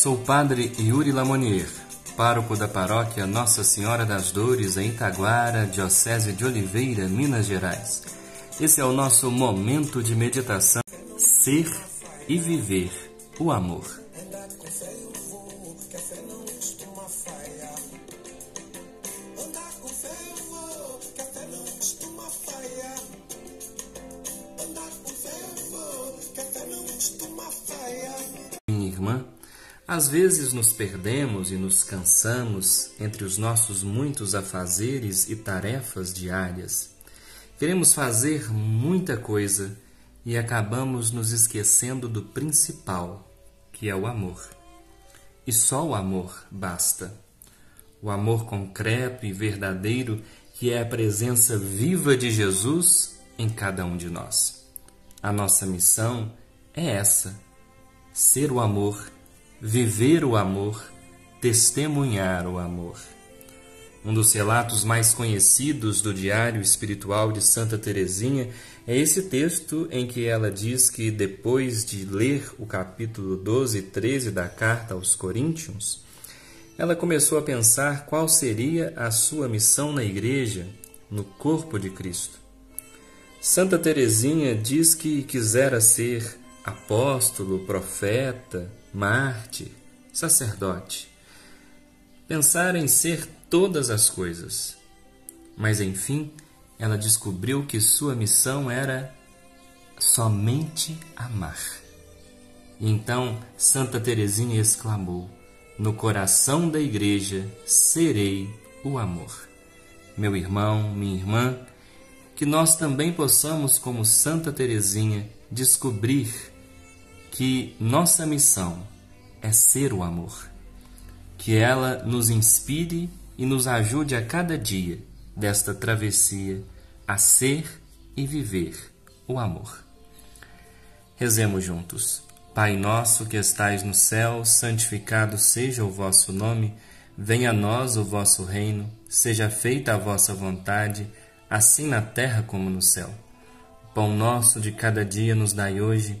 Sou padre Yuri Lamonier, pároco da paróquia Nossa Senhora das Dores, em Itaguara, Diocese de Oliveira, Minas Gerais. Esse é o nosso momento de meditação. Ser e viver o amor. Às vezes nos perdemos e nos cansamos entre os nossos muitos afazeres e tarefas diárias. Queremos fazer muita coisa e acabamos nos esquecendo do principal, que é o amor. E só o amor basta. O amor concreto e verdadeiro, que é a presença viva de Jesus em cada um de nós. A nossa missão é essa: ser o amor viver o amor, testemunhar o amor. Um dos relatos mais conhecidos do Diário Espiritual de Santa Teresinha é esse texto em que ela diz que depois de ler o capítulo 12 e 13 da carta aos Coríntios, ela começou a pensar qual seria a sua missão na igreja, no corpo de Cristo. Santa Teresinha diz que quisera ser apóstolo, profeta, mártir, sacerdote. Pensar em ser todas as coisas. Mas enfim, ela descobriu que sua missão era somente amar. E então Santa Teresinha exclamou: No coração da igreja serei o amor. Meu irmão, minha irmã, que nós também possamos, como Santa Teresinha, descobrir que nossa missão é ser o amor. Que ela nos inspire e nos ajude a cada dia desta travessia a ser e viver o amor. Rezemos juntos. Pai nosso que estais no céu, santificado seja o vosso nome, venha a nós o vosso reino, seja feita a vossa vontade, assim na terra como no céu. O pão nosso de cada dia nos dai hoje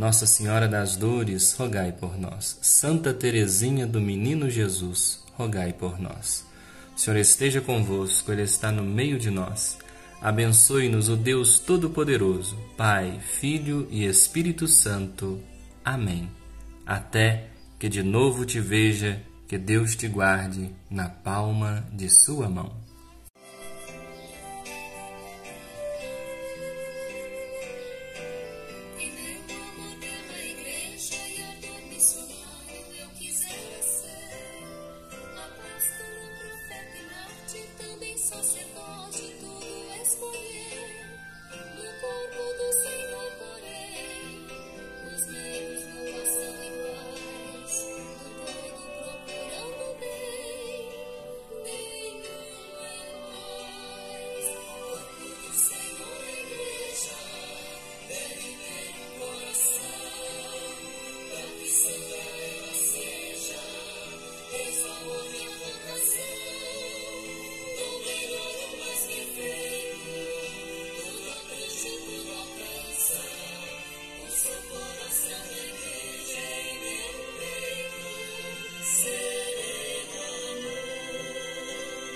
Nossa Senhora das Dores, rogai por nós. Santa Teresinha do Menino Jesus, rogai por nós. O Senhor esteja convosco, Ele está no meio de nós. Abençoe-nos o Deus Todo-Poderoso, Pai, Filho e Espírito Santo. Amém. Até que de novo te veja, que Deus te guarde na palma de sua mão.